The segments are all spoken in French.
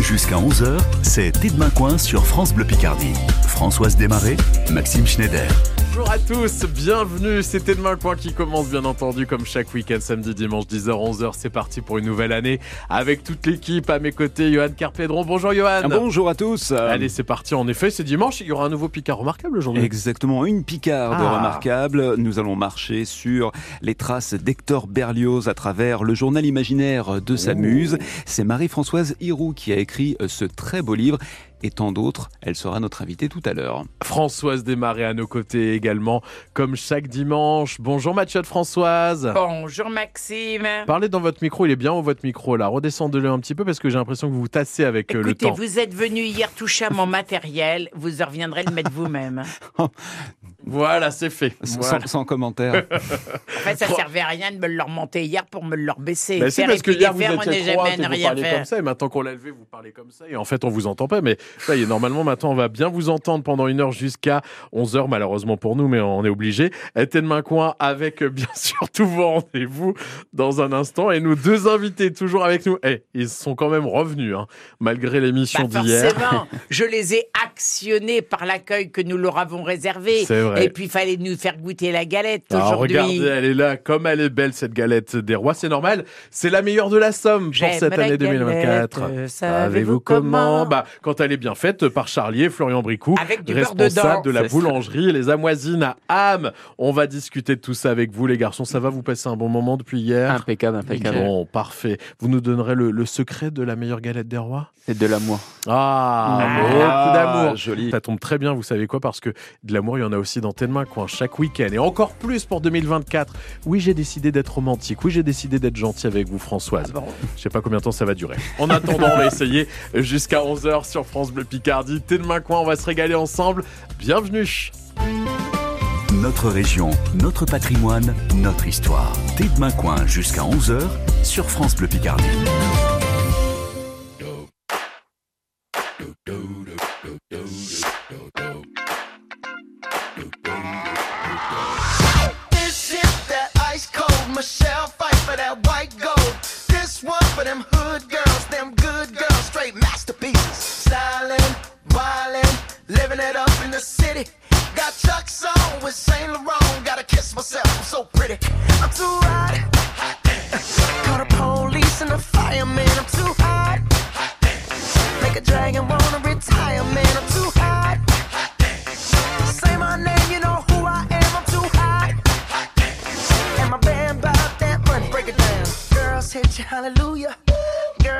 Jusqu'à 11h, c'est Tête Main Coin sur France Bleu Picardie. Françoise Desmarais, Maxime Schneider. Bonjour à tous, bienvenue. C'était Demain Coin qui commence bien entendu comme chaque week-end, samedi, dimanche, 10h, 11h. C'est parti pour une nouvelle année avec toute l'équipe à mes côtés. Johan Carpédron, bonjour Johan. Bonjour à tous. Allez, c'est parti. En effet, c'est dimanche. Il y aura un nouveau Picard remarquable aujourd'hui. Exactement, une Picarde Ah. remarquable. Nous allons marcher sur les traces d'Hector Berlioz à travers le journal imaginaire de sa muse. C'est Marie-Françoise Hiroux qui a écrit euh, ce très beau livre. Et tant d'autres, elle sera notre invitée tout à l'heure. Françoise Desmarais à nos côtés également, comme chaque dimanche. Bonjour Mathieu de Françoise. Bonjour Maxime. Parlez dans votre micro, il est bien haut votre micro là. Redescendez-le un petit peu parce que j'ai l'impression que vous vous tassez avec euh, le Écoutez, temps. vous êtes venu hier toucher à mon matériel, vous reviendrez le mettre vous-même. Voilà, c'est fait. Sans, Voilà. sans commentaire. En fait, ça servait à rien de me le remonter hier pour me le rebaisser. Si, Faire parce que hier vous étiez n'est trois et vous rien parlez comme ça et maintenant qu'on l'a levé vous parlez comme ça et en fait on vous entend pas mais ça y est normalement maintenant on va bien vous entendre pendant une heure jusqu'à 11 heures malheureusement pour nous mais on est obligé. Était de main coin avec euh, bien sûr tous vos rendez-vous dans un instant et nos deux invités toujours avec nous. Eh, ils sont quand même revenus hein, malgré l'émission Bah, d'hier. forcément, je les ai actionnés par l'accueil que nous leur avons réservé. C'est vrai. Et puis, il fallait nous faire goûter la galette Alors aujourd'hui. regardez, elle est là, comme elle est belle cette galette des rois, c'est normal. C'est la meilleure de la somme pour cette année 2024. galette, Savez-vous comment? Bah, quand elle est bien faite par Charlie et Florian Bricou, responsable de la boulangerie Les Amoisines à Ham. On va discuter de tout ça avec vous, les garçons. Ça va Vous passer un bon moment depuis hier? Impeccable, impeccable. Bon, parfait. Vous nous donnerez le, le secret de la meilleure galette des rois? C'est de l'amour. Ah, Ah, beaucoup d'amour. joli. Ça tombe très bien, vous savez quoi, parce que de l'amour, il y en a aussi dans tes mains, coin, chaque week-end. Et encore plus pour 2024. Oui, j'ai décidé d'être romantique. Oui, j'ai décidé d'être gentil avec vous, Françoise. Ah bon Je sais pas combien de temps ça va durer. En attendant, on va essayer jusqu'à 11h sur France Bleu Picardie. T'es de main coin, on va se régaler ensemble. Bienvenue. Notre région, notre patrimoine, notre histoire. Tête Main Coin jusqu'à 11h sur France Bleu Picardie. The city. Got Chuck's on with Saint Laurent. Gotta kiss myself, I'm so pretty. I'm too hot. Call the police and the fireman. I'm too hot. Make a dragon wanna retire, man. I'm too hot. Say my name, you know who I am. I'm too hot. And my band bought that money. Break it down. Girls hit you, hallelujah.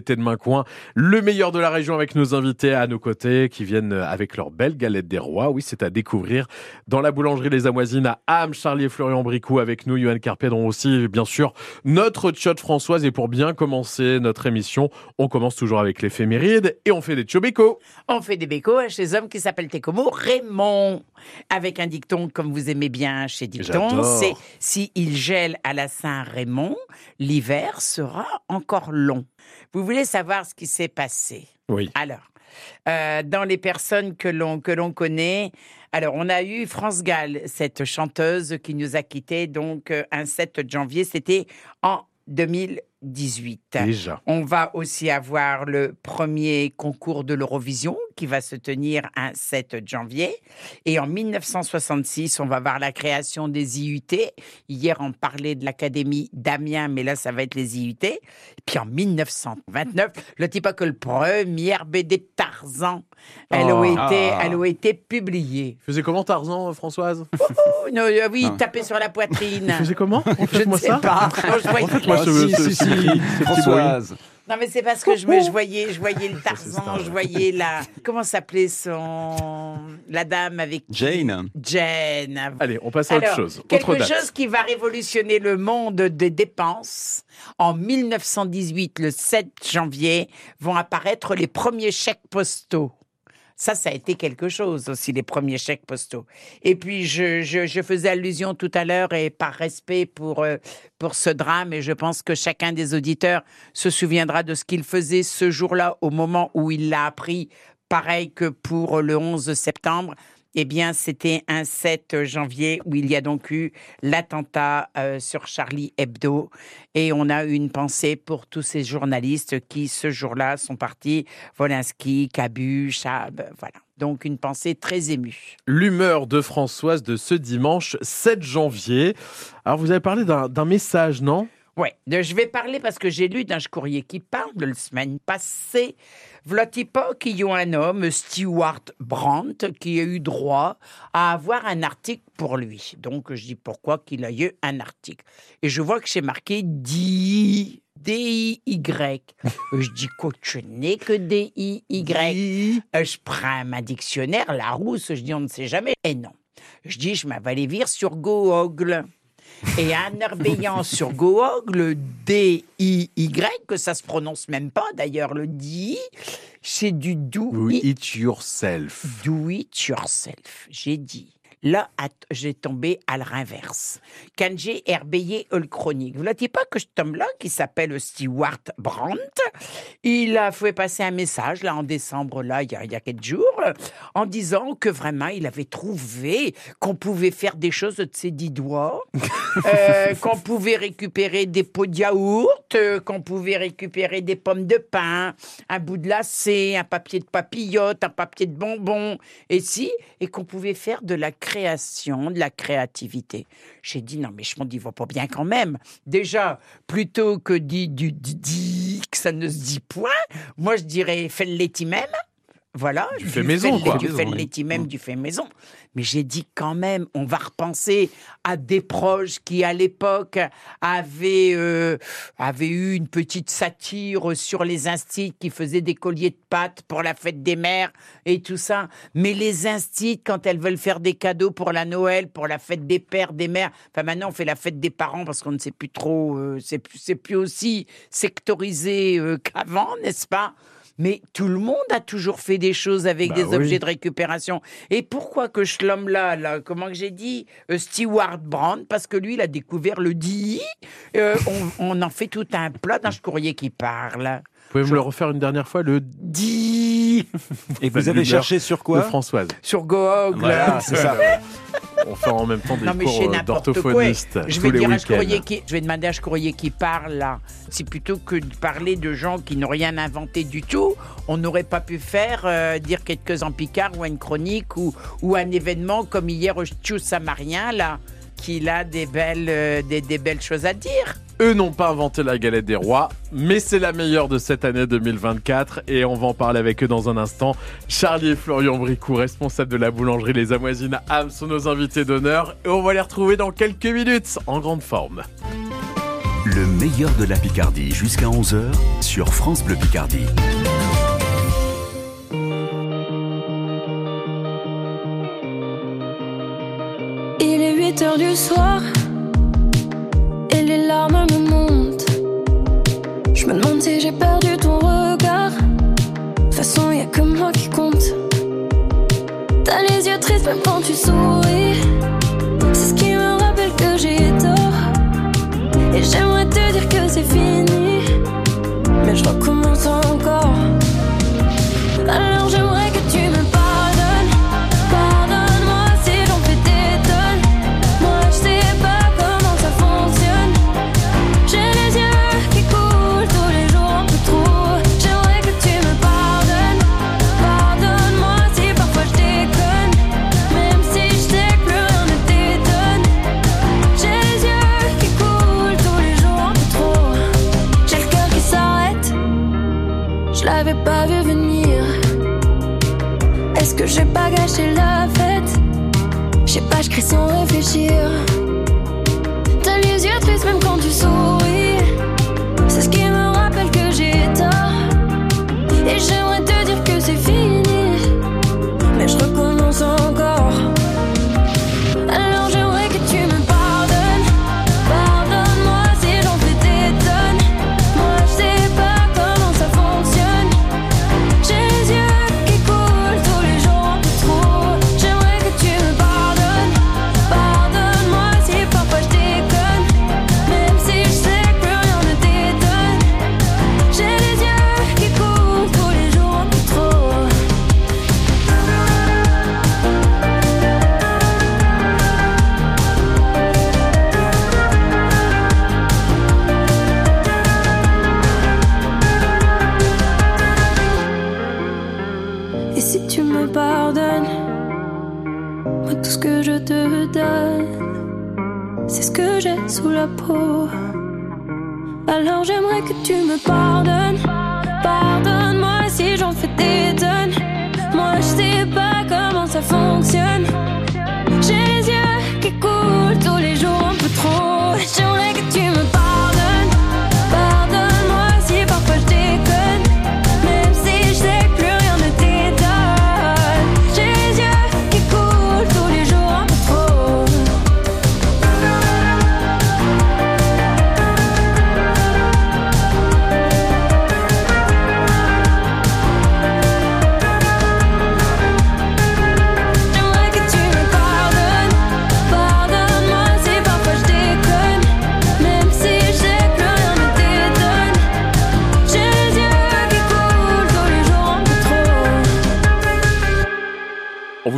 Tête de Main Coin, le meilleur de la région avec nos invités à nos côtés qui viennent avec leur belle galette des rois. Oui, c'est à découvrir dans la boulangerie Les Amoisines à Ham. Charlie et Florian Bricou avec nous, Johan Carpédron aussi, bien sûr, notre tchot Françoise. Et pour bien commencer notre émission, on commence toujours avec l'éphéméride et on fait des tchobécos. On fait des bécos chez les hommes qui s'appellent Técomo Raymond. Avec un dicton comme vous aimez bien chez Dicton, c'est si il gèle à la Saint-Raymond, l'hiver sera encore long. Vous voulez savoir ce qui s'est passé Oui. Alors, euh, dans les personnes que l'on que l'on connaît, alors on a eu France Gall, cette chanteuse qui nous a quittés donc euh, un 7 janvier, c'était en 2018. Déjà. On va aussi avoir le premier concours de l'Eurovision qui va se tenir un 7 janvier. Et en 1966, on va voir la création des IUT. Hier, on parlait de l'Académie d'Amiens, mais là, ça va être les IUT. Et puis en 1929, le type que le premier BD de Tarzan, elle, a Oh. été, Ah. elle a été publiée. Faisais comment Tarzan, euh, Françoise? Oh, non, euh, oui, taper sur la poitrine. Faisais comment? Je ne Faites-moi sais ça. pas. Non, je voyais- Faites-moi Ah, ce, ce- si, ce. Françoise. Non, mais c'est parce que je, me, je voyais, je voyais le Tarzan, je voyais la. Comment s'appelait son. La dame avec. Jane. Jane. Allez, on passe à autre chose. Quelque Autre chose qui va révolutionner le monde des dépenses. En 1918, le 7 janvier, vont apparaître les premiers chèques postaux. Ça, ça a été quelque chose aussi, les premiers chèques postaux. Et puis, je, faisais allusion tout à l'heure, et par respect pour, euh, pour ce drame, et je pense que chacun des auditeurs se souviendra de ce qu'il faisait ce jour-là, au moment où il l'a appris, pareil que pour le 11 septembre. Eh bien, c'était un 7 janvier où il y a donc eu l'attentat euh, sur Charlie Hebdo. Et on a une pensée pour tous ces journalistes qui, ce jour-là, sont partis. Volinsky, Cabu, Chab, voilà. Donc, une pensée très émue. L'humeur de Françoise de ce dimanche 7 janvier. Alors, vous avez parlé d'un message, non? Ouais, de- je vais parler parce que j'ai lu dans ce courrier qui parle de la semaine passée. V'là-t-il pas qu'il y a un homme, Stewart Brandt, qui a eu droit à avoir un article pour lui. Donc, je dis pourquoi qu'il a eu un article. Et je vois que c'est marqué DI. D-I-Y. je dis quoi, je n'ai que D-I-Y. Euh, Je prends ma dictionnaire, la rousse, je dis on ne sait jamais. Et non. Je dis, je m'en vais aller vire sur Google. Et en herbeillant sur Google, D-I-Y, que ça se prononce même pas d'ailleurs, le D, c'est du do, it, It yourself. do it yourself. J'ai dit. Là, j'ai tombé à l'inverse. Herbeillé le chronique, vous ne pas que je tombe là, qui s'appelle Stewart Brandt, il a fait passer un message, là, en décembre, là, il y a, il y a quelques jours, en disant que vraiment, il avait trouvé qu'on pouvait faire des choses de ses dix doigts, euh, qu'on pouvait récupérer des pots de yaourt, euh, qu'on pouvait récupérer des pommes de pain, un bout de lacet, un papier de papillote, un papier de bonbon, et si, et qu'on pouvait faire de la création, de la créativité. J'ai dit non, mais je m'en dis, va pas bien quand même. Déjà, plutôt que dit du dit, que ça ne se dit point, moi je dirais fais-le même. Voilà, Du fait maison, fait- quoi. Du fait laitier, même Mm. du fait maison. Mais j'ai dit quand même, on va repenser à des proches qui, à l'époque, avaient, euh, avaient eu une petite satire sur les instits qui faisaient des colliers de pâtes pour la fête des mères et tout ça. Mais les instits, quand elles veulent faire des cadeaux pour la Noël, pour la fête des pères, des mères, enfin maintenant on fait la fête des parents parce qu'on ne sait plus trop, euh, c'est plus, c'est plus aussi sectorisé euh, qu'avant, n'est-ce pas? Mais tout le monde a toujours fait des choses avec Bah des oui. objets de récupération. Et pourquoi que ce l'homme-là, là, comment que j'ai dit, euh, Stewart Brand, parce que lui, il a découvert le DI. Euh, on, on en fait tout un plat dans ce courrier qui parle. Vous pouvez me le refaire une dernière fois, le DI Et vous avez cherché sur de quoi Françoise. sur Goog. Voilà, là. c'est ça. On fait en même temps des Non mais cours euh, Je tous vais les dire à ce qui, je vais demander à ce courrier qui parle là. C'est plutôt que de parler de gens qui n'ont rien inventé du tout. On n'aurait pas pu faire euh, dire quelques en Picard ou une chronique ou, ou un événement comme hier au Tchou Samarien là, qu'il a des belles, euh, des, des belles choses à dire. Eux n'ont pas inventé la galette des rois, mais c'est la meilleure de cette année 2024 et on va en parler avec eux dans un instant. Charlie et Florian Bricou, responsables de la boulangerie Les Amoisines Ham, sont nos invités d'honneur et on va les retrouver dans quelques minutes en grande forme. Le meilleur de la Picardie jusqu'à 11h sur France Bleu Picardie. Du soir et les larmes me montent. Je me demande si j'ai perdu ton regard. De toute façon, y a que moi qui compte. T'as les yeux tristes même quand tu souris. C'est ce qui me rappelle que j'ai tort. Et j'aimerais te dire que c'est fini. Mais je recommence encore. Alors gâché la fête Je sais pas, je crie sans réfléchir. T'as les yeux tristes même quand tu souris.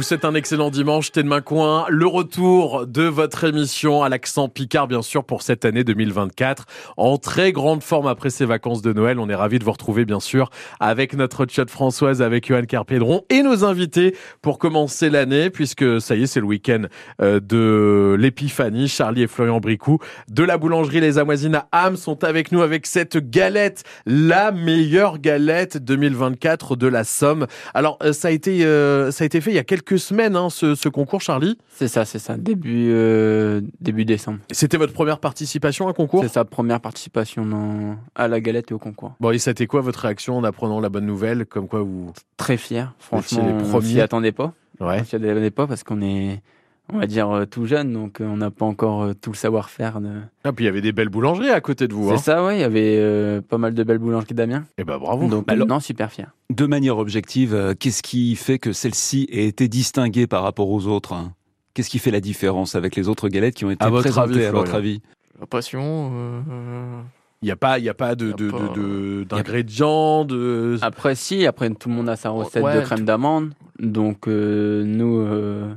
Souhaite un excellent dimanche, Thé de Main Coin. Le retour de votre émission à l'accent Picard, bien sûr, pour cette année 2024. En très grande forme après ces vacances de Noël. On est ravis de vous retrouver, bien sûr, avec notre chat Françoise, avec Johan Carpédron et nos invités pour commencer l'année, puisque ça y est, c'est le week-end euh, de l'épiphanie. Charlie et Florian Bricou de la boulangerie Les Amoisines à Ham sont avec nous avec cette galette, la meilleure galette 2024 de la Somme. Alors, euh, ça a été, euh, ça a été fait il y a quelques semaines, hein, ce, ce concours, Charlie. C'est ça, c'est ça. Début, euh, début décembre. C'était votre première participation à un concours? C'est sa première participation dans- à la galette et au concours. Bon, et été quoi votre réaction en apprenant la bonne nouvelle? Comme quoi vous. Très fier. Franchement, les on premiers. s'y attendait pas. Ouais. On s'y attendait pas parce qu'on est, on va dire, euh, tout jeune, donc euh, on n'a pas encore euh, tout le savoir-faire. De... Ah, puis il y avait des belles boulangeries à côté de vous. C'est Hein. ça, ouais. Il y avait euh, pas mal de belles boulangeries d'Amiens. Et ben bravo. Donc, non, super fier. De manière objective, euh, qu'est-ce qui fait que celle-ci ait été distinguée par rapport aux autres hein? Qu'est-ce qui fait la différence avec les autres galettes qui ont été À votre présentées avis, à votre avis? La passion. euh, Il n'y a pas, il y a pas de, d'ingrédients, de. Après, si, après, tout le monde a sa recette Ouais, de crème d'amande. Donc, euh, nous, euh,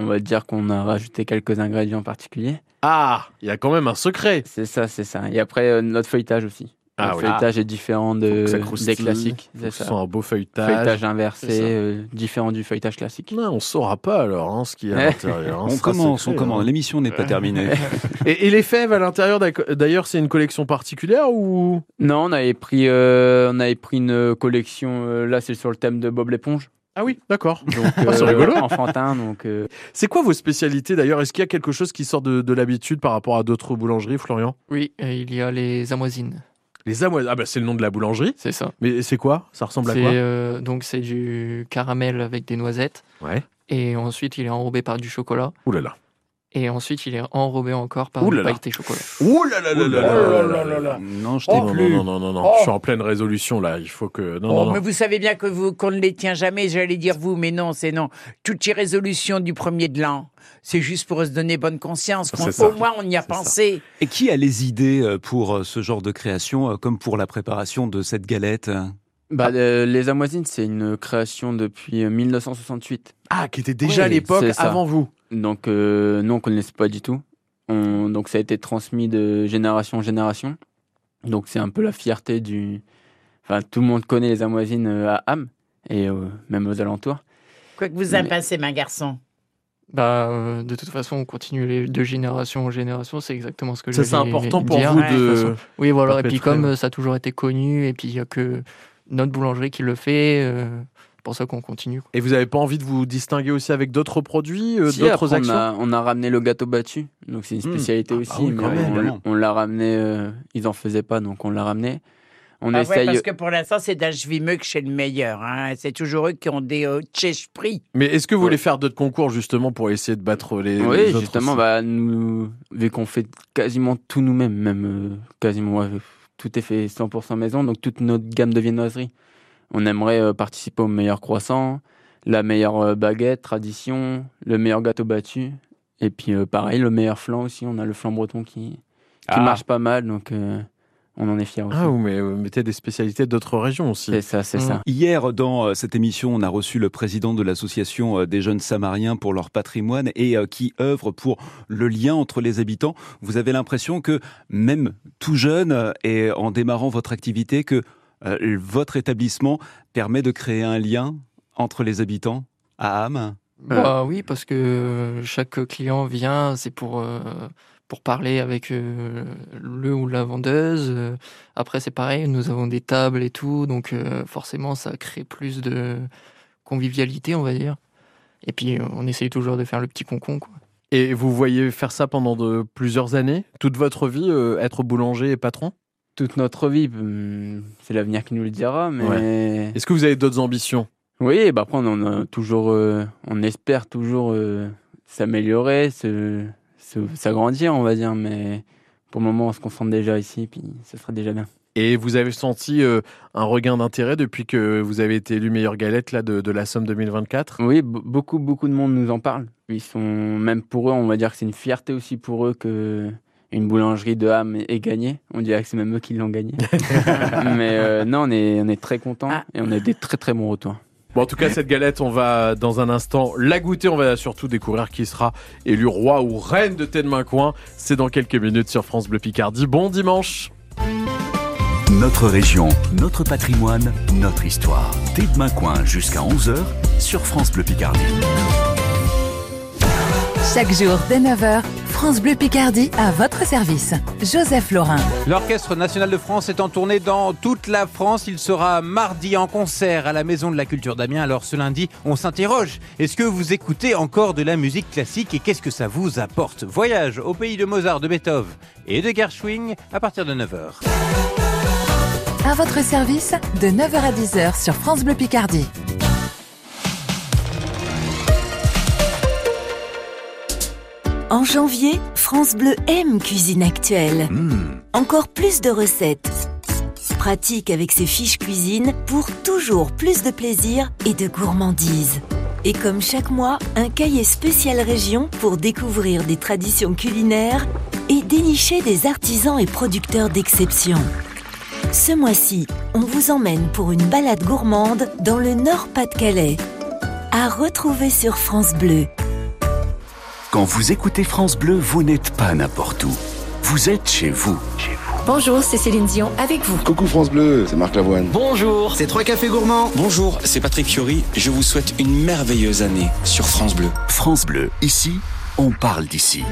on va dire qu'on a rajouté quelques ingrédients particuliers. Ah, il y a quand même un secret. C'est ça, c'est ça. Et après, euh, notre feuilletage aussi. Ah notre oui. feuilletage est différent de, des classiques. On C'est ça. sent un beau feuilletage. Feuilletage inversé, euh, différent du feuilletage classique. Non, on saura pas alors hein, ce qu'il y a à l'intérieur. hein. On sera commence, secret, on commence. hein. L'émission n'est pas terminée. Et, et les fèves à l'intérieur, d'ailleurs, c'est une collection particulière ou? Non, on avait pris, euh, on avait pris une collection. euh, là, c'est sur le thème de Bob l'éponge. Ah oui, d'accord. Ah, c'est rigolo. enfantin. Donc, euh, C'est quoi vos spécialités d'ailleurs? Est-ce qu'il y a quelque chose qui sort de, de l'habitude par rapport à d'autres boulangeries, Florian? Oui, il y a les amoisines. Les amoisines. Ah bah c'est le nom de la boulangerie. C'est ça. Mais c'est quoi? Ça ressemble à quoi? Euh, donc c'est du caramel avec des noisettes. Ouais. Et ensuite, il est enrobé par du chocolat. Ouh là là. Et ensuite, il est enrobé encore par une pailleté chocolat. Ouh là là là là là là Non, je non, non, non, non, non. Je suis en pleine résolution, là. Il faut que... Non, oh, non, Mais vous savez bien que vous, qu'on ne les tient jamais, j'allais dire vous, mais non, c'est non. Toutes les résolutions du premier de l'an, c'est juste pour se donner bonne conscience. Au moins, on y a pensé. Et qui a les idées euh, pour euh, ce genre de création, euh, comme pour la préparation de cette galette bah, euh, Les Amoisines, c'est une création depuis 1968. Ah, qui était déjà oui, à l'époque, avant vous donc, euh, nous, on ne connaissait pas du tout. On- donc, ça a été transmis de génération en génération. Donc, c'est un peu la fierté du. Enfin, tout le monde connaît les Amoisines euh, à Ham et euh, même aux alentours. Quoi que vous en pensez, ma garçon Bah, euh, de toute façon, on continue les de génération en génération. C'est exactement ce que Ça, je c'est important pour dire. vous Ouais, de. Oui, voilà. Et puis, comme euh, ça a toujours été connu, et puis il n'y a que notre boulangerie qui le fait, euh, pour ça qu'on continue. Et vous n'avez pas envie de vous distinguer aussi avec d'autres produits, euh, Si, d'autres on actions a, on a ramené le gâteau battu. Donc, c'est une Hmm. spécialité Ah, aussi. bah oui, mais même, on- l'a ramené. euh, ils en faisaient pas, donc on l'a ramené. On Ah ouais, essaye. parce que pour l'instant, c'est d'Ashvimeux que chez le meilleur. hein. C'est toujours eux qui ont des euh, prix. Mais est-ce que vous Ouais. voulez faire d'autres concours justement pour essayer de battre les, Oui, les autres justement, bah, nous, vu qu'on fait quasiment tout nous-mêmes, même euh, quasiment, ouais, tout est fait 100% maison, donc toute notre gamme de viennoiseries. On aimerait euh, participer au meilleur croissant, la meilleure euh, baguette, tradition, le meilleur gâteau battu, et puis euh, pareil, le meilleur flan aussi. On a le flan breton qui, qui Ah. marche pas mal, donc euh, on en est fiers aussi. Ah, vous mais- vous mettez des spécialités d'autres régions aussi. c'est ça, c'est ça. Hier, dans cette émission, on a reçu le président de l'association des jeunes Samariens pour leur patrimoine et euh, qui œuvre pour le lien entre les habitants. Vous avez l'impression que même tout jeune et en démarrant votre activité, que votre établissement permet de créer un lien entre les habitants à Ham? Bah oui, parce que chaque client vient, c'est pour, euh, pour parler avec euh, le ou la vendeuse. Euh, Après, c'est pareil, nous avons des tables et tout, donc euh, forcément, ça crée plus de convivialité, on va dire. Et puis, euh, on essaye toujours de faire le petit concon, quoi. Et vous voyez faire ça pendant de plusieurs années? Toute votre vie, euh, être boulanger et patron? Toute notre vie, hum, c'est l'avenir qui nous le dira, mais. Est-ce que vous avez d'autres ambitions? Oui, bah après on a toujours, euh, on espère toujours euh, s'améliorer, s'agrandir, on va dire, mais pour le moment on se concentre déjà ici, puis ce sera déjà bien. Et vous avez senti euh, un regain d'intérêt depuis que vous avez été élu meilleure galette là, de, de la Somme 2024 Oui, be- beaucoup, beaucoup de monde nous en parle. Ils sont, même pour eux, on va dire que c'est une fierté aussi pour eux que une boulangerie de Ham ait gagné. On dirait que c'est même eux qui l'ont gagné. mais euh, non, on est, on est très contents Ah. et on a des très très bons retours. Bon, en tout cas, cette galette, on va dans un instant la goûter. On va surtout découvrir qui sera élu roi ou reine de Thé de Main Coin. C'est dans quelques minutes sur France Bleu Picardie. Bon dimanche. Notre région, notre patrimoine, notre histoire. Thé de Main Coin jusqu'à 11h sur France Bleu Picardie. Chaque jour dès 9h, France Bleu Picardie à votre service. Joseph Laurin. L'Orchestre national de France est en tournée dans toute la France. Il sera mardi en concert à la Maison de la Culture d'Amiens. Alors ce lundi, on s'interroge. Est-ce que vous écoutez encore de la musique classique et qu'est-ce que ça vous apporte? Voyage au pays de Mozart, de Beethoven et de Gershwin à partir de 9h. À votre service de 9h à 10h sur France Bleu Picardie. En janvier, France Bleu aime Cuisine Actuelle. Mmh. Encore plus de recettes. Pratique avec ses fiches cuisine pour toujours plus de plaisir et de gourmandise. Et comme chaque mois, un cahier spécial région pour découvrir des traditions culinaires et dénicher des artisans et producteurs d'exception. Ce mois-ci, on vous emmène pour une balade gourmande dans le Nord-Pas-de-Calais. À retrouver sur France Bleu. Quand vous écoutez France Bleu, vous n'êtes pas n'importe où. Vous êtes chez vous. Bonjour, c'est Céline Dion avec vous. Coucou France Bleu, c'est Marc Lavoine. Bonjour, c'est Trois Cafés Gourmands. Bonjour, c'est Patrick Fiori. Je vous souhaite une merveilleuse année sur France Bleu. France Bleu, ici, on parle d'ici.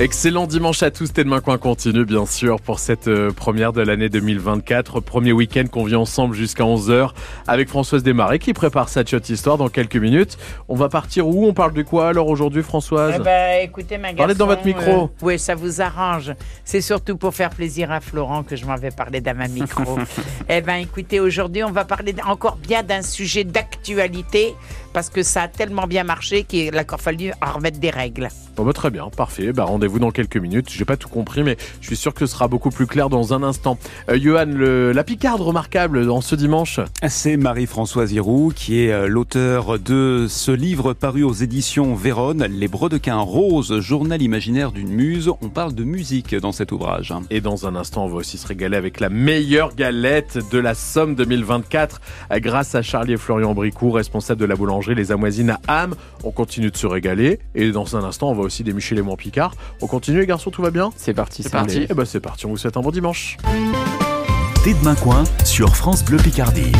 Excellent dimanche à tous. Thé de Main Coin continue, bien sûr, pour cette euh, première de l'année 2024. Premier week-end qu'on vit ensemble jusqu'à 11h avec Françoise Desmarais qui prépare sa chat histoire dans quelques minutes. On va partir où? On parle de quoi alors aujourd'hui, Françoise? Eh ben, écoutez, ma Parlez dans votre micro. euh, oui, ça vous arrange. C'est surtout pour faire plaisir à Florent que je m'en vais parler dans ma micro. eh ben, écoutez, aujourd'hui, on va parler encore bien d'un sujet d'actualité parce que ça a tellement bien marché qu'il a encore fallu en remettre des règles. Bon, bah, très bien, parfait. Bah, rendez-vous dans quelques minutes. J'ai pas tout compris, mais je suis sûr que ce sera beaucoup plus clair dans un instant. Euh, Johan, le- la picarde remarquable dans ce dimanche. C'est Marie-Françoise Hiroux qui est euh, l'auteur de ce livre paru aux éditions Vérone, Les Brodequins Roses, journal imaginaire d'une muse. On parle de musique dans cet ouvrage. Et dans un instant, on va aussi se régaler avec la meilleure galette de la Somme 2024 euh, grâce à Charlie et Florian Bricourt, responsable de la boulangerie Les Amoisines à Ham. On continue de se régaler. Et dans un instant, on va aussi démucher les Monts Picard. On continue, les garçons, tout va bien? C'est parti. C'est parti. Eh ben, c'est parti. On vous souhaite un bon dimanche. Thé de Main Coin sur France Bleu Picardie.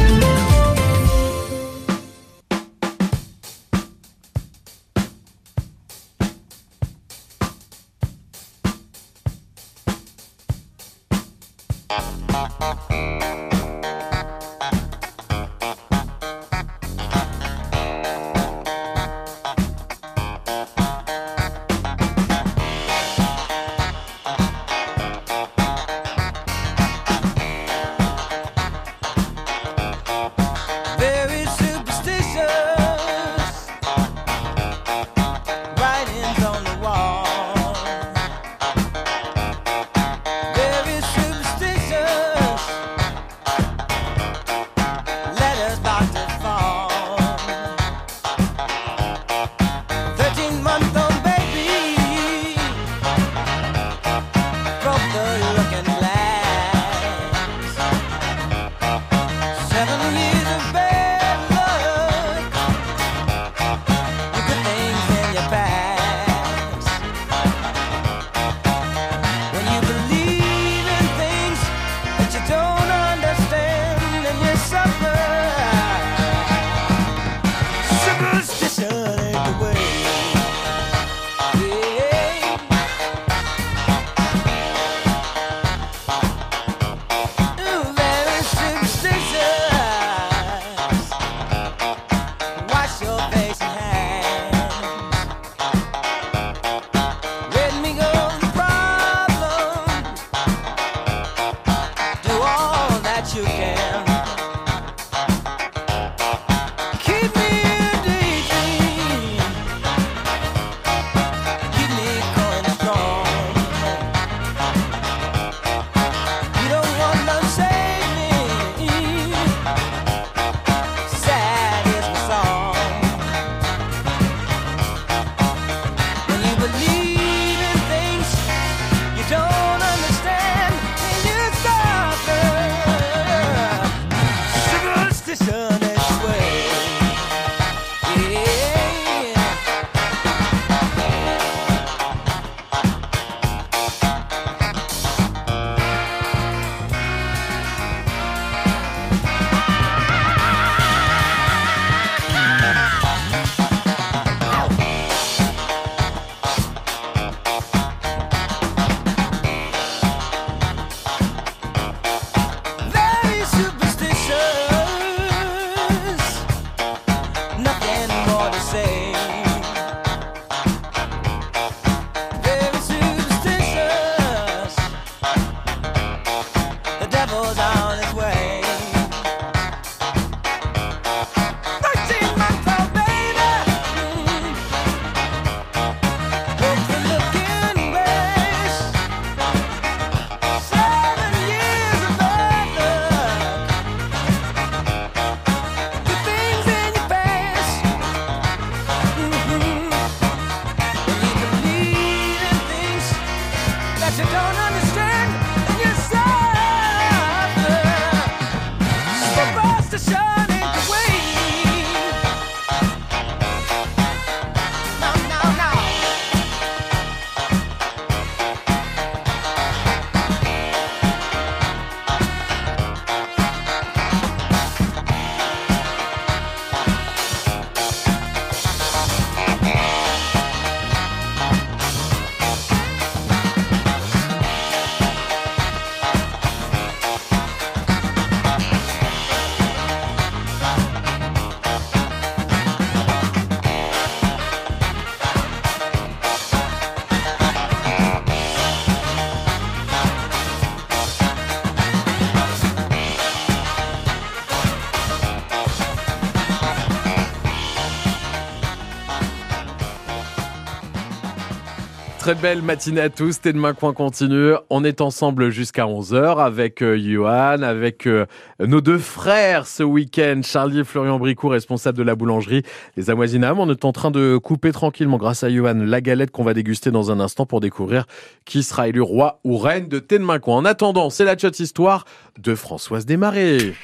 Très belle matinée à tous, T'es demain coin continue. On est ensemble jusqu'à 11h avec euh, Johan, avec euh, nos deux frères ce week-end, Charlie et Florian Bricou, responsables de la boulangerie Les Amoisinames. On est en train de couper tranquillement, grâce à Johan, la galette qu'on va déguster dans un instant pour découvrir qui sera élu roi ou reine de T'es demain coin. En attendant, c'est la chat histoire de Françoise Desmarais.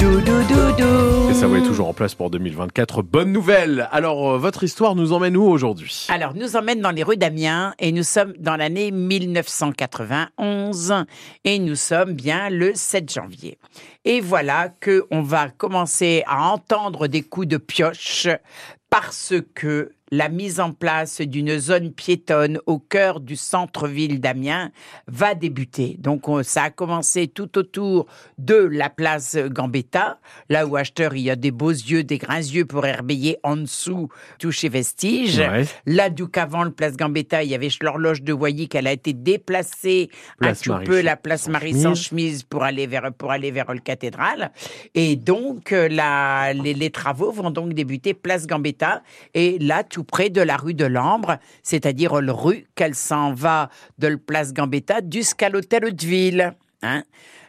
Et ça va être toujours en place pour 2024. Bonne nouvelle. Alors, euh, votre histoire nous emmène où aujourd'hui? Alors, nous emmène dans les rues d'Amiens et nous sommes dans l'année 1991 et nous sommes bien le 7 janvier. Et voilà que on va commencer à entendre des coups de pioche parce que la mise en place d'une zone piétonne au cœur du centre-ville d'Amiens va débuter. Donc on- ça a commencé tout autour de la place Gambetta, là où acheteur il y a des beaux yeux, des grands yeux pour herbeiller en dessous, toucher vestige. Ouais. Là d'où qu'avant le place Gambetta, il y avait l'horloge de Voyer qu'elle a été déplacée un Place petit Marie peu la place Marie sans chemise pour aller vers pour aller vers le cathédrale. Et donc euh, la, les, les travaux vont donc débuter place Gambetta et là tout près de la rue de l'Ambre, c'est-à-dire le rue qu'elle s'en va de la place Gambetta jusqu'à l'hôtel de ville. Hein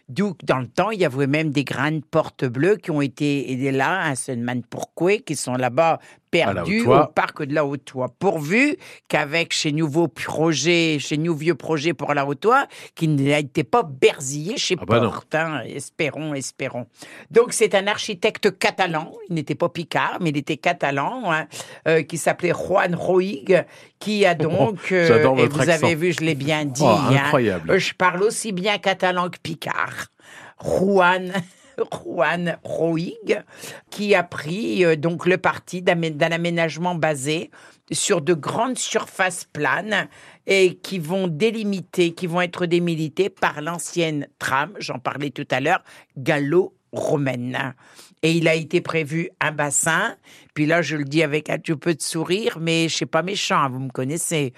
D'où, dans le temps, il y avait même des grandes portes bleues qui ont été là, à Sunman Pourquoi, qui sont là-bas perdus au parc de la Haute-Oie. Pourvu qu'avec chez nouveaux projets, chez nous vieux projets pour la Haute-Oie, qui n'était pas bersillé chez Ah bah hein. Espérons, espérons. Donc, c'est un architecte catalan. Il n'était pas picard, mais il était catalan, hein, euh, qui s'appelait Juan Roig, qui a donc. euh, Oh, j'adore et vous accent. avez vu, je l'ai bien dit. Oh, hein. incroyable. Euh, Je parle aussi bien catalan que picard. Juan. Juan Roig, qui a pris euh, donc le parti d'un aménagement basé sur de grandes surfaces planes et qui vont délimiter, qui vont être démilitées par l'ancienne trame, j'en parlais tout à l'heure, gallo-romaine. Et il a été prévu un bassin, puis là je le dis avec un petit peu de sourire, mais je suis pas méchant, vous me connaissez.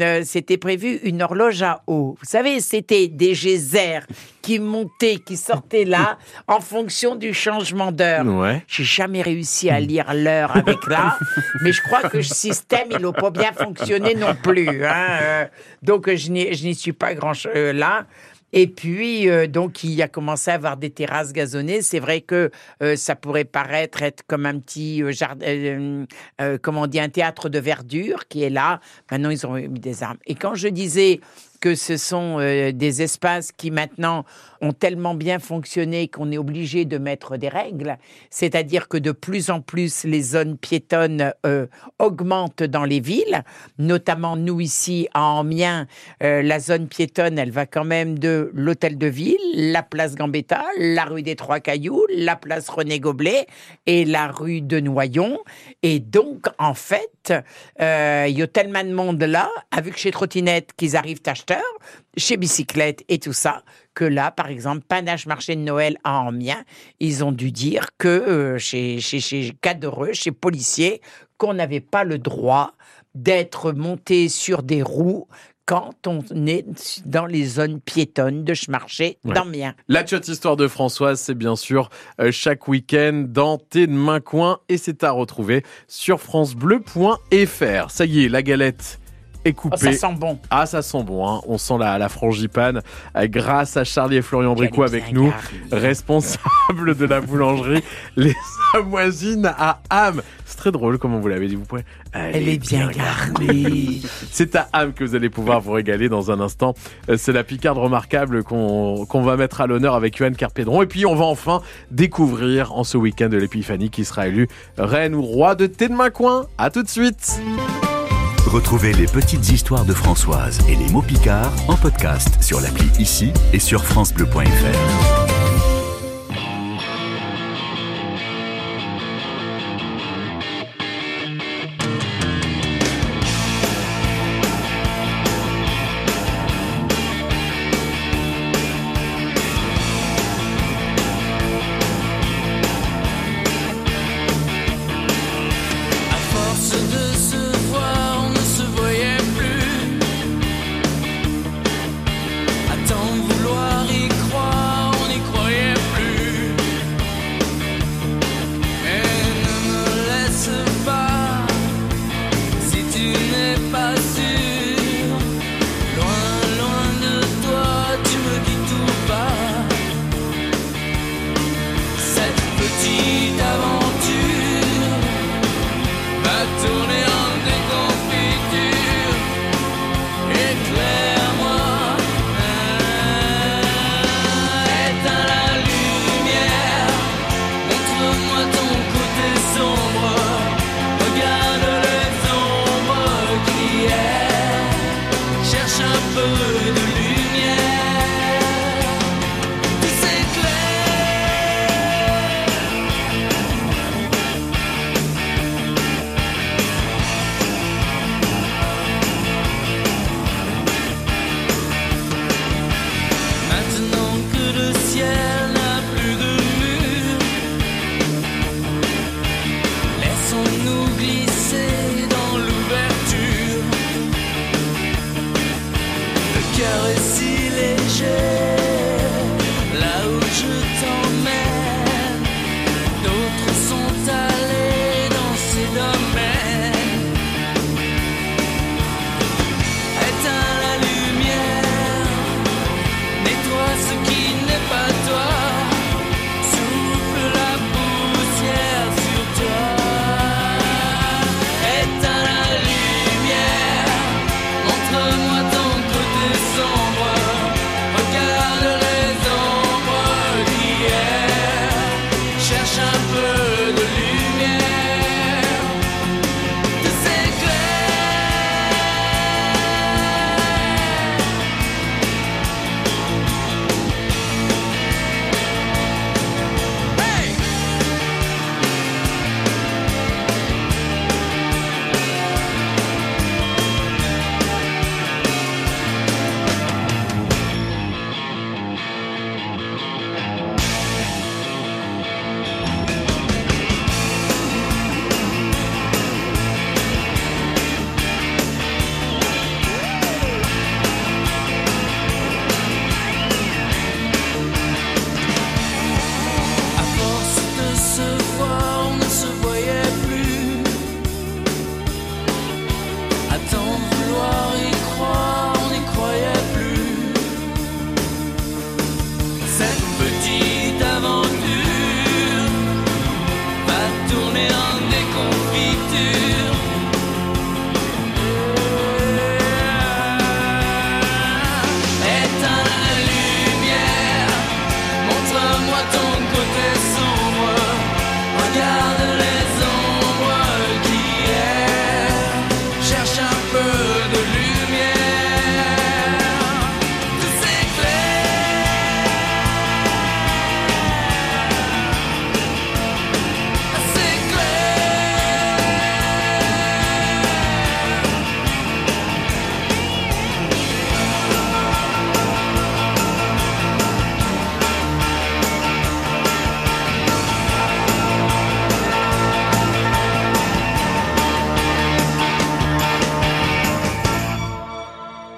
Euh, c'était prévu une horloge à eau. Vous savez, c'était des geysers qui montaient, qui sortaient là en fonction du changement d'heure. Ouais. J'ai jamais réussi à lire l'heure avec là, mais je crois que ce système, il n'a pas bien fonctionné non plus. hein, euh, donc, je n'y je n'y suis pas grand euh, là. Et puis, euh, donc, il a commencé à avoir des terrasses gazonnées. C'est vrai que euh, ça pourrait paraître être comme un petit euh, jardin, euh, euh, comment on dit, un théâtre de verdure qui est là. Maintenant, ils ont mis des arbres. Et quand je disais que ce sont euh, des espaces qui maintenant ont tellement bien fonctionné qu'on est obligé de mettre des règles, c'est-à-dire que de plus en plus les zones piétonnes euh, augmentent dans les villes, notamment nous ici à Amiens, euh, la zone piétonne, elle va quand même de l'hôtel de ville, la place Gambetta, la rue des Trois Cailloux, la place René Goblet et la rue de Noyon. Et donc, en fait, euh, il y a tellement de monde là, avec chez Trottinette qu'ils arrivent acheteurs, chez Bicyclette et tout ça, que là, par exemple, Panache Marché de Noël à Amiens, ils ont dû dire que euh, chez, chez, chez Cadreux, chez Policiers, qu'on n'avait pas le droit d'être monté sur des roues quand on est dans les zones piétonnes de Chemarché Ouais. d'Amiens. La chat histoire de Françoise, c'est bien sûr euh, chaque week-end dans Tes de main coin et c'est à retrouver sur francebleu.fr. Ça y est, la galette est coupée. Oh, ça sent bon. Ah, ça sent bon, hein. on sent la, la frangipane euh, grâce à Charlie et Florian Bricot avec bien nous, garnie. responsables de la boulangerie Les Amoisines à Ham. C'est très drôle, comment vous l'avez dit, vous pouvez. Elle est bien garnie. C'est à Ham que vous allez pouvoir vous régaler dans un instant. Euh, C'est la picarde remarquable qu'on va mettre à l'honneur avec Yoann Carpédron. Et puis on va enfin découvrir en ce week-end de l'épiphanie qui sera élu reine ou roi de Thé de Coin. À tout de suite Retrouvez les petites histoires de Françoise et les mots picards en podcast sur l'appli ici et sur francebleu.fr.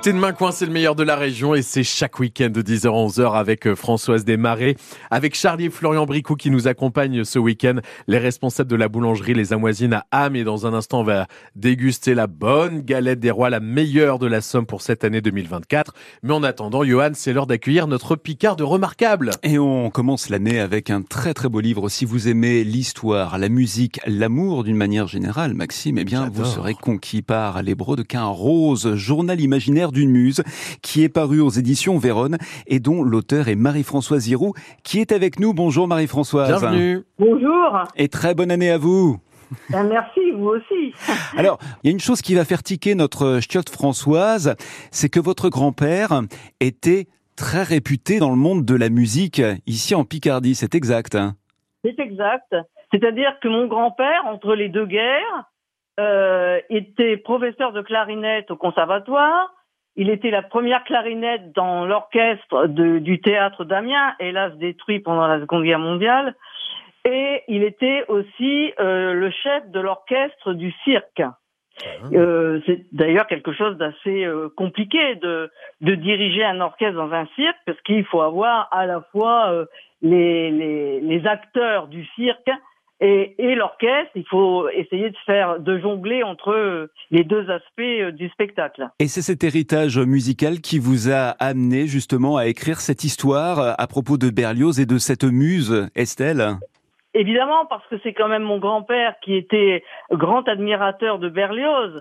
T'es de main coin, c'est le meilleur de la région et c'est chaque week-end de 10h à 11h avec euh, Françoise Desmarais, avec Charlie et Florian Bricou qui nous accompagnent ce week-end, les responsables de la boulangerie Les Amoisines à Ham et dans un instant on va déguster la bonne galette des rois, la meilleure de la Somme pour cette année 2024. Mais en attendant, Johan, c'est l'heure d'accueillir notre Picard de remarquable. Et on commence l'année avec un très très beau livre. Si vous aimez l'histoire, la musique, l'amour d'une manière générale, Maxime, eh bien vous serez conquis par l'hébreu de Quin Rose, journal imaginaire d'une muse, qui est paru aux éditions Véronne et dont l'auteur est Marie-Françoise Giroux, qui est avec nous. Bonjour Marie-Françoise. Bienvenue. Bonjour. Et très bonne année à vous. Ben, merci, vous aussi. Alors, il y a une chose qui va faire tiquer notre chiotte Françoise, c'est que votre grand-père était très réputé dans le monde de la musique ici en Picardie, c'est exact. hein C'est exact. C'est-à-dire que mon grand-père, entre les deux guerres, euh, était professeur de clarinette au conservatoire. Il était la première clarinette dans l'orchestre du théâtre d'Amiens, hélas détruit pendant la Seconde Guerre mondiale. Et il était aussi euh, le chef de l'orchestre du cirque. Euh, c'est d'ailleurs quelque chose d'assez euh, compliqué de, de diriger un orchestre dans un cirque parce qu'il faut avoir à la fois les, les, les acteurs du cirque Et, et l'orchestre, il faut essayer de faire, de jongler entre les deux aspects euh, du spectacle. Et c'est cet héritage musical qui vous a amené justement à écrire cette histoire à propos de Berlioz et de cette muse, Estelle? Évidemment, parce que c'est quand même mon grand-père qui était grand admirateur de Berlioz,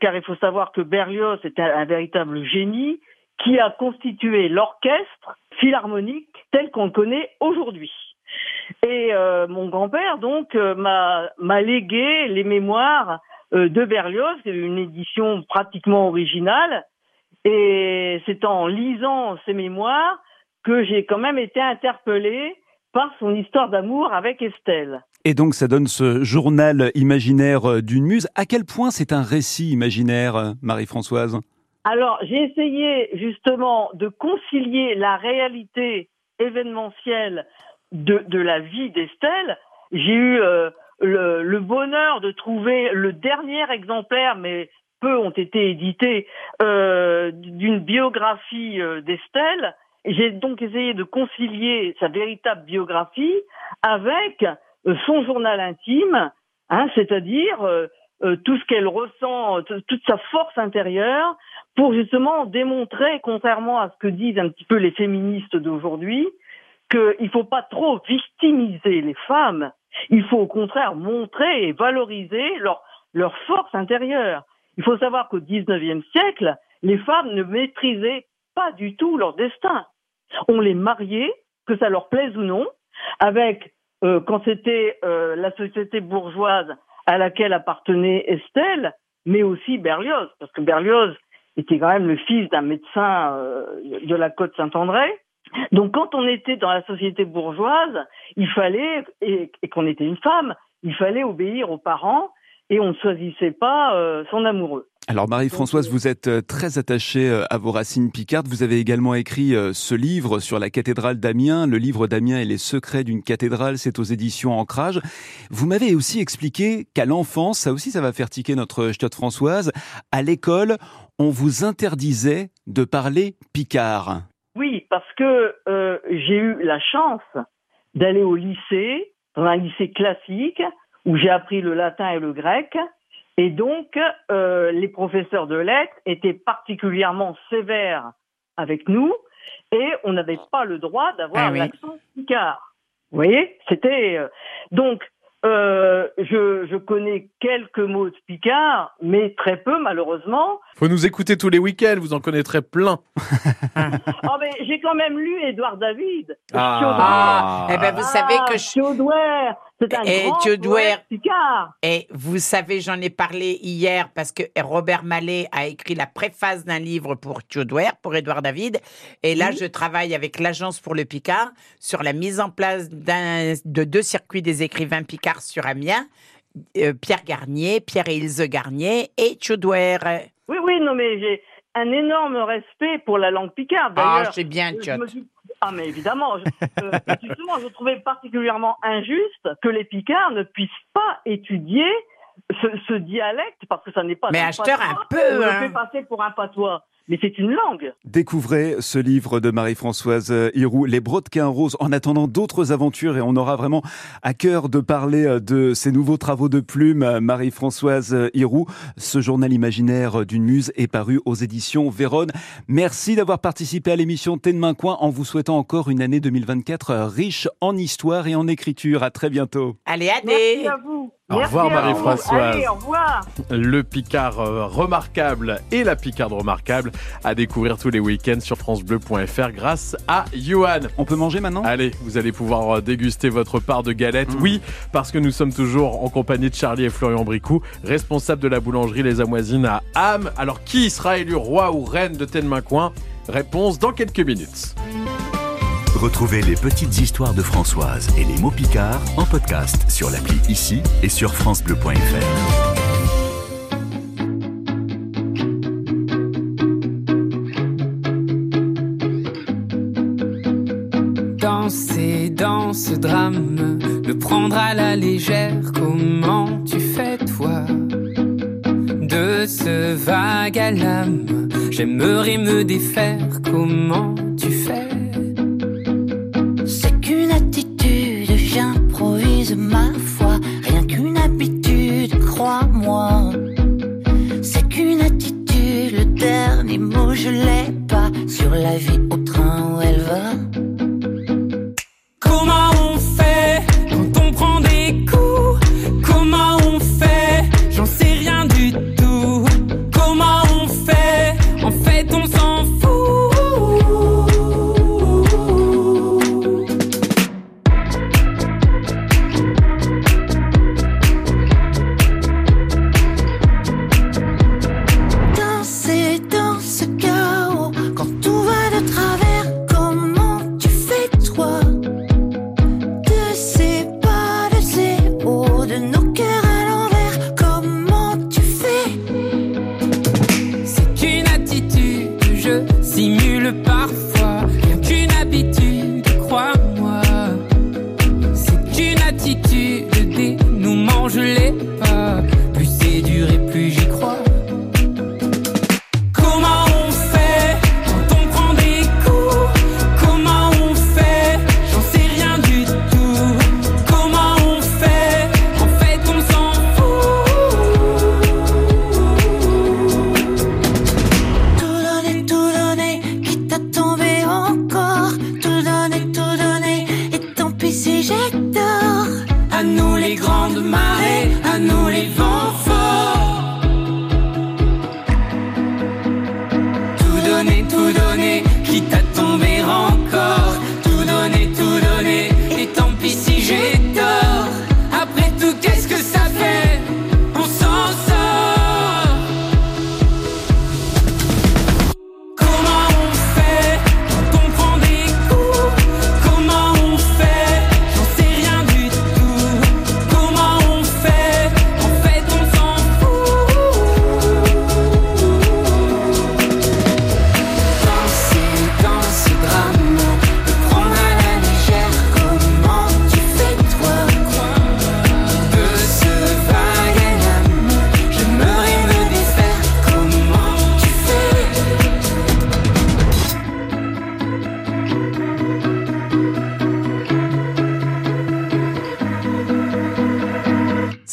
car il faut savoir que Berlioz était un véritable génie qui a constitué l'orchestre philharmonique tel qu'on le connaît aujourd'hui. Et euh, mon grand-père donc euh, m'a m'a légué les mémoires euh, de Berlioz, c'est une édition pratiquement originale. Et c'est en lisant ces mémoires que j'ai quand même été interpellé par son histoire d'amour avec Estelle. Et donc ça donne ce journal imaginaire d'une muse. À quel point c'est un récit imaginaire, Marie-Françoise? Alors, j'ai essayé justement de concilier la réalité événementielle de, de la vie d'Estelle. J'ai eu euh, le, le bonheur de trouver le dernier exemplaire, mais peu ont été édités, euh, d'une biographie euh, d'Estelle. J'ai donc essayé de concilier sa véritable biographie avec euh, son journal intime, hein, c'est-à-dire euh, euh, tout ce qu'elle ressent, toute sa force intérieure, pour justement démontrer, contrairement à ce que disent un petit peu les féministes d'aujourd'hui, qu'il ne faut pas trop victimiser les femmes. Il faut au contraire montrer et valoriser leur, force intérieure. Il faut savoir qu'au XIXe siècle, les femmes ne maîtrisaient pas du tout leur destin. On les mariait, que ça leur plaise ou non, avec, euh, quand c'était euh, la société bourgeoise à laquelle appartenait Estelle, mais aussi Berlioz, parce que Berlioz était quand même le fils d'un médecin euh, de la côte Saint-André. Donc quand on était dans la société bourgeoise, il fallait, et, qu'on était une femme, il fallait obéir aux parents et on ne choisissait pas euh, son amoureux. Alors Marie-Françoise, vous êtes euh, très attachée euh, à vos racines picardes. Vous avez également écrit ce livre sur la cathédrale d'Amiens, le livre d'Amiens et les secrets d'une cathédrale, c'est aux éditions Ancrage. Vous m'avez aussi expliqué qu'à l'enfance, ça aussi ça va faire tiquer notre ch'tiote Françoise, à l'école, on vous interdisait de parler picard. Parce que euh, j'ai eu la chance d'aller au lycée, dans un lycée classique, où j'ai appris le latin et le grec. Et donc, euh, les professeurs de lettres étaient particulièrement sévères avec nous et on n'avait pas le droit d'avoir Ah oui. l'accent picard. Vous voyez C'était... euh, donc, euh, je, je connais quelques mots de picard, mais très peu, malheureusement. Faut nous écouter tous les week-ends, vous en connaîtrez plein. Oh, mais j'ai quand même lu Édouard David. Ah. Ah, eh ben, vous savez que je- Thiodouer, c'est un Et grand poète picard. Et vous savez, j'en ai parlé hier parce que Robert Mallet a écrit la préface d'un livre pour Thiodouer, pour Édouard David. Et là, je travaille avec l'Agence pour le Picard sur la mise en place de deux circuits des écrivains Picard sur Amiens. Euh, Pierre Garnier, Pierre et Ilse Garnier et Thiodouer. Oui, oui, non, mais j'ai un énorme respect pour la langue picarde. Ah, c'est bien, je Thiot. me suis- Ah, mais évidemment. je- euh, justement, je trouvais particulièrement injuste que les Picards ne puissent pas étudier ce, ce dialecte, parce que ça n'est pas Mais un acheteur, patois. un peu, On le hein. fait passer pour un patois. Mais c'est une langue. Découvrez ce livre de Marie-Françoise euh, Hiroux, Les Brodequins Roses, en attendant d'autres aventures et on aura vraiment à cœur de parler euh, de ces nouveaux travaux de plume. euh, Marie-Françoise Hiroux, ce journal imaginaire d'une muse est paru aux éditions Vérone. Merci d'avoir participé à l'émission Thé de Main Coin en vous souhaitant encore une année 2024 euh, riche en histoire et en écriture. À très bientôt. Allez, Merci allez à vous. Au Merci revoir. Marie-Françoise. Au revoir. Le Picard remarquable et la Picarde remarquable à découvrir tous les week-ends sur francebleu.fr grâce à Johan. On peut manger maintenant? Allez, vous allez pouvoir euh, déguster votre part de galette. Oui, parce que nous sommes toujours en compagnie de Charlie et Florian Bricou, responsables de la boulangerie Les Amoisines à Ham. Alors, qui sera élu roi ou reine de Telmacoin Réponse dans quelques minutes. Retrouvez les petites histoires de Françoise et les mots picards en podcast sur l'appli ici et sur francebleu.fr. ce drame, le prendre à la légère, comment tu fais toi De ce vague à l'âme, j'aimerais me défaire, comment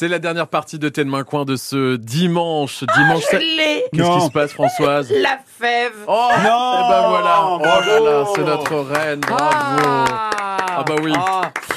C'est la dernière partie de Tête Main Coin de ce dimanche. Dimanche. Ah, l'ai Qu'est-ce qui se passe, Françoise La fève Oh Non Eh ben voilà Oh là là, c'est notre reine, bravo Ah bah oui,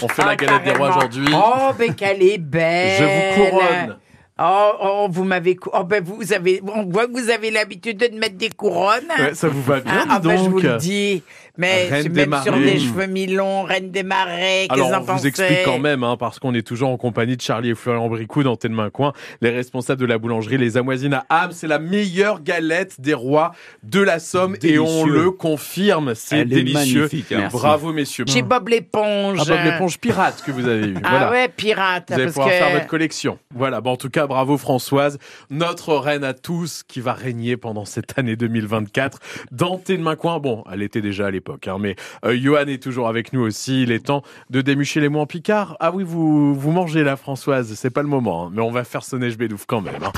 on fait la Ah, galette des rois aujourd'hui. Oh, mais qu'elle est belle. Je vous couronne. Oh, oh, vous m'avez. cou- Oh, ben vous avez. On voit que vous avez l'habitude de mettre des couronnes. Ouais, ça vous va bien, Ah, dis ah, ben, je vous donc. le dis. Mais Reine des même sur des cheveux mi-longs, reine des marais. Qu'est-ce Alors, que on vous explique quand même, hein, parce qu'on est toujours en compagnie de Charlie et Florian Bricou dans Tel Main Coin, les responsables de la boulangerie Les Amoisines à Ham. C'est la meilleure galette des rois de la Somme et on le confirme. C'est Elle est délicieux. magnifique, hein. Bravo, messieurs. J'ai Bob l'éponge. Ah, Bob l'éponge pirate que vous avez eu. Ah voilà. ouais, pirate. Vous allez parce pouvoir que... faire votre collection. Voilà. Bon, en tout cas, bravo Françoise, notre reine à tous qui va régner pendant cette année 2024 dans Tes main coin. Bon, elle était déjà à l'époque, hein, mais euh, Johan est toujours avec nous aussi. Il est temps de démucher les mots en picard. Ah oui, vous, vous mangez là, Françoise. C'est pas le moment, hein, mais on va faire sonner je bédouf quand même. hein.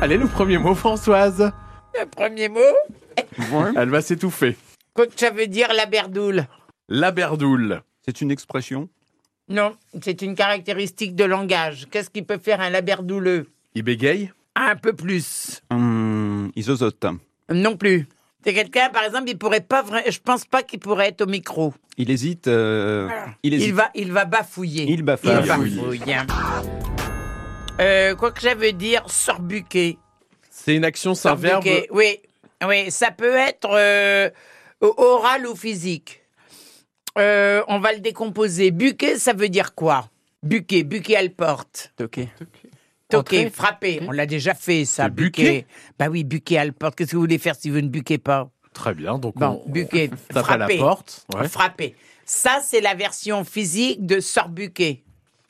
Allez, le premier mot, Françoise. Le premier mot, Elle va s'étouffer. quoi que ça veut dire la berdoule La berdoule. C'est une expression? Non, c'est une caractéristique de langage. Qu'est-ce qui peut faire un laberdouleux? Il bégaye? Un peu plus. Hum, Isozote. Non plus. C'est quelqu'un, par exemple, il pourrait pas vra- Je pense pas qu'il pourrait être au micro. Il hésite. euh, il hésite. Il va, il va bafouiller. Il bafouille. Il bafouille. Euh, quoi que ça veut dire, sorbuquer. C'est une action, c'est un verbe. Sorbuquer, Oui, oui, ça peut être euh, oral ou physique. Euh, on va le décomposer. Buquer, ça veut dire quoi? Buquer, buquer à la porte. Toquer. Toquer, Entrer. frapper. On l'a déjà fait, ça. Buquer buquer. Bah oui, buquer à la porte. Qu'est-ce que vous voulez faire si vous ne buquez pas? Très bien. Donc, Bon, on, buquer, on tape à la frapper. porte. Ouais. Frapper. Ça, c'est la version physique de sorbuquer.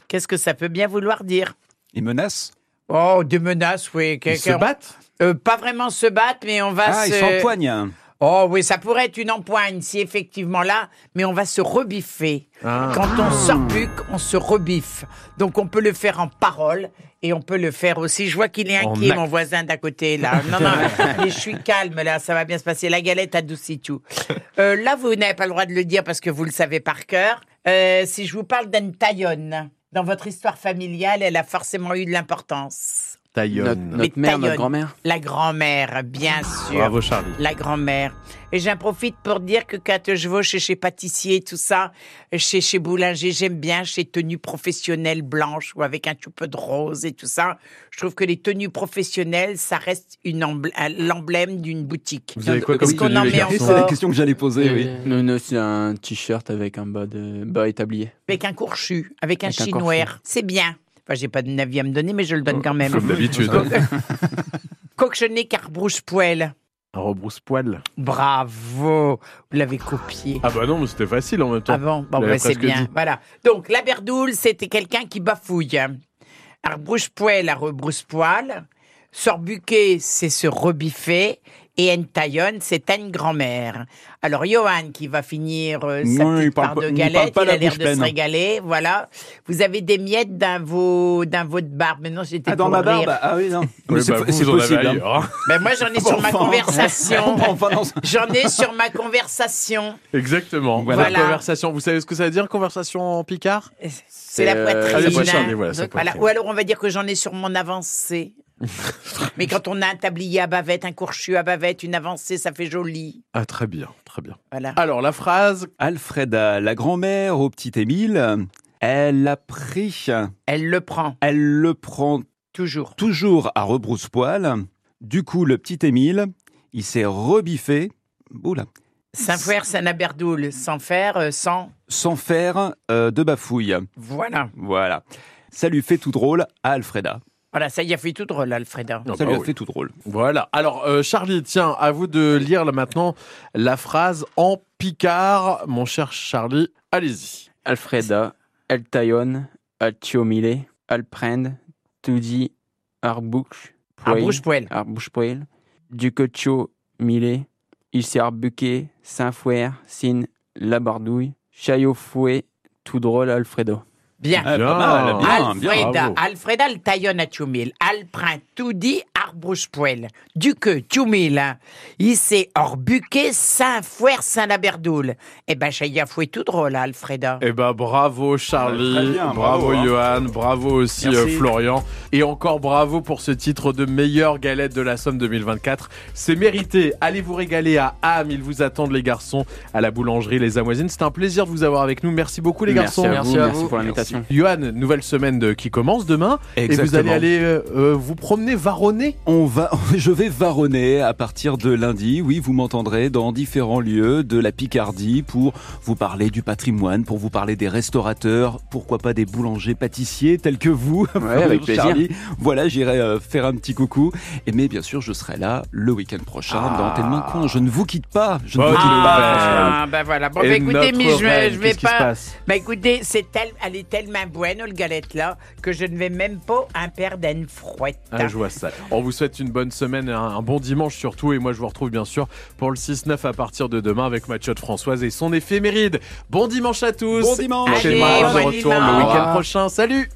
Qu'est-ce que ça peut bien vouloir dire? Il menace. Oh, des menaces, oui. Ils se battent? Euh, Pas vraiment se battre, mais on va Ah, se... il s'empoigne. Oh oui, ça pourrait être une empoigne, si effectivement là, mais on va se rebiffer. Ah. Quand on sorbuque, on se rebiffe. Donc on peut le faire en parole et on peut le faire aussi. Je vois qu'il est inquiet, mon voisin d'à côté là. Non, non, mais je suis calme là, ça va bien se passer. La galette adoucit tout. Euh, là, vous n'avez pas le droit de le dire parce que vous le savez par cœur. Euh, si je vous parle d'Anne Taillonne, dans votre histoire familiale, elle a forcément eu de l'importance. Taillon. Notre, Mais mère, notre grand-mère. La grand-mère, bien sûr. Bravo Charlie. La grand-mère. Et j'en profite pour dire que quand je vais chez, chez pâtissier, tout ça, chez, chez boulanger, j'aime bien chez tenues professionnelles blanches ou avec un tout peu de rose et tout ça. Je trouve que les tenues professionnelles, ça reste une un- l'emblème d'une boutique. Vous avez quoi comme tenue, en C'est la question que j'allais poser, oui. Nous, nous aussi, un t-shirt avec un bas, de, bas établi. Avec un courchu, avec un Avec chinois. C'est bien. Enfin, j'ai pas de avis à me donner, mais je le donne quand même. Comme d'habitude. Cochonnet carbrouche-poêle. Un rebrousse-poil. Bravo. Vous l'avez copié. Ah bah non, mais c'était facile en même temps. Ah bon, ben, c'est bien. dit. Voilà. Donc, la berdoule, c'était quelqu'un qui bafouille. Un rebrouche-poêle à rebrousse-poil. Sorbuquet, c'est se rebiffer. Et une taillonne, c'est une grand-mère. Alors, Johan, qui va finir euh, sa Non, il petite part pas- de il galette, il, la a l'air de se pleine. régaler. Voilà. Vous avez des miettes dans vos, dans votre barbe. Mais non, j'étais Ah, dans ma barbe? rire. Ah oui, non. Oui, Mais c'est bah, vous, c'est vous en avez possible. hein. hein. Ben, moi, j'en ai sur ma Enfin, conversation. enfin, J'en ai sur ma conversation. Exactement. Voilà. La conversation. Vous savez ce que ça veut dire, conversation en picard? C'est la euh, poitrine. Ah, la poitrine, voilà, la Voilà. poitrine. Ou alors on va dire que j'en ai sur mon avancée. Mais quand on a un tablier à bavette, un courchu à bavette, une avancée, ça fait joli. Ah, très bien, très bien. Voilà. Alors, la phrase. Alfreda, la grand-mère au petit Émile, elle a pris, Elle le prend elle le prend toujours. toujours à rebrousse-poil. Du coup, le petit Émile, il s'est rebiffé, oula, Saint-Fouer, Saint-Aberdoul, sans faire, euh, sans. sans faire euh, de bafouille. Voilà. Voilà. Ça lui fait tout drôle à Alfreda. Voilà, ça y a fait tout drôle, Alfreda. Ah Ça bah lui a oui. fait tout drôle. Voilà. Alors, euh, Charlie, tiens, à vous de lire là maintenant la phrase en picard, mon cher Charlie. Allez-y. Alfreda, El Taillon, Al Tiomile, Al Prend, Tudi, Arbouch, Arbouche-poêle. Arbouche-poêle, Ducocho, Mile, Il s'est arbuqué, Saint-Fouer, Sin, Labardouille, Chaillot Fouet, tout drôle Alfredo. Bien. Ah, pas mal, bien, bien. Alfreda, bravo. Alfreda le taillonne à Tchoumil, Alprin tout dit arbrouche-poêle, du que Tchoumil, il s'est orbuqué Saint-Fouer Saint-Laberdoul. Eh ben, ça y a fouet tout drôle, Alfreda. Eh ben, bravo Charlie, Très bien, bravo, bravo, hein. Johan, bravo aussi euh, Florian, et encore bravo pour ce titre de meilleure galette de la Somme 2024. C'est mérité. Allez vous régaler à Ham, ils vous attendent les garçons à la boulangerie Les Amoisines. C'est un plaisir de vous avoir avec nous. Merci beaucoup les Merci garçons. à vous, Merci à merci pour l'invitation. Johan, nouvelle semaine de- qui commence demain, et vous Exactement. allez aller euh, euh, vous promener, varonner? On va, je vais varonner à partir de lundi. Oui, vous m'entendrez dans différents lieux de la Picardie pour vous parler du patrimoine, pour vous parler des restaurateurs, pourquoi pas des boulangers pâtissiers tels que vous. Ouais, avec plaisir. Charlie. Voilà, j'irai euh, faire un petit coucou. Et mais bien sûr, je serai là le week-end prochain Ah. dans Tellement Coin. Je ne vous quitte pas. Je ne vous quitte pas. Ah, ben voilà. Bon, bah, écoutez, mais je je vais pas. Bah écoutez, c'est tel, elle est tellement bonne, le galette là, que je ne vais même pas un perdre une frouette. Ah, je vois ça. On vous souhaite une bonne semaine et un, bon dimanche surtout. Et moi, je vous retrouve bien sûr pour le 6-9 à partir de demain avec Mathieu de Françoise et son éphéméride. Bon dimanche à tous. Bon dimanche. Allez, bon dimanche. le week-end prochain. Salut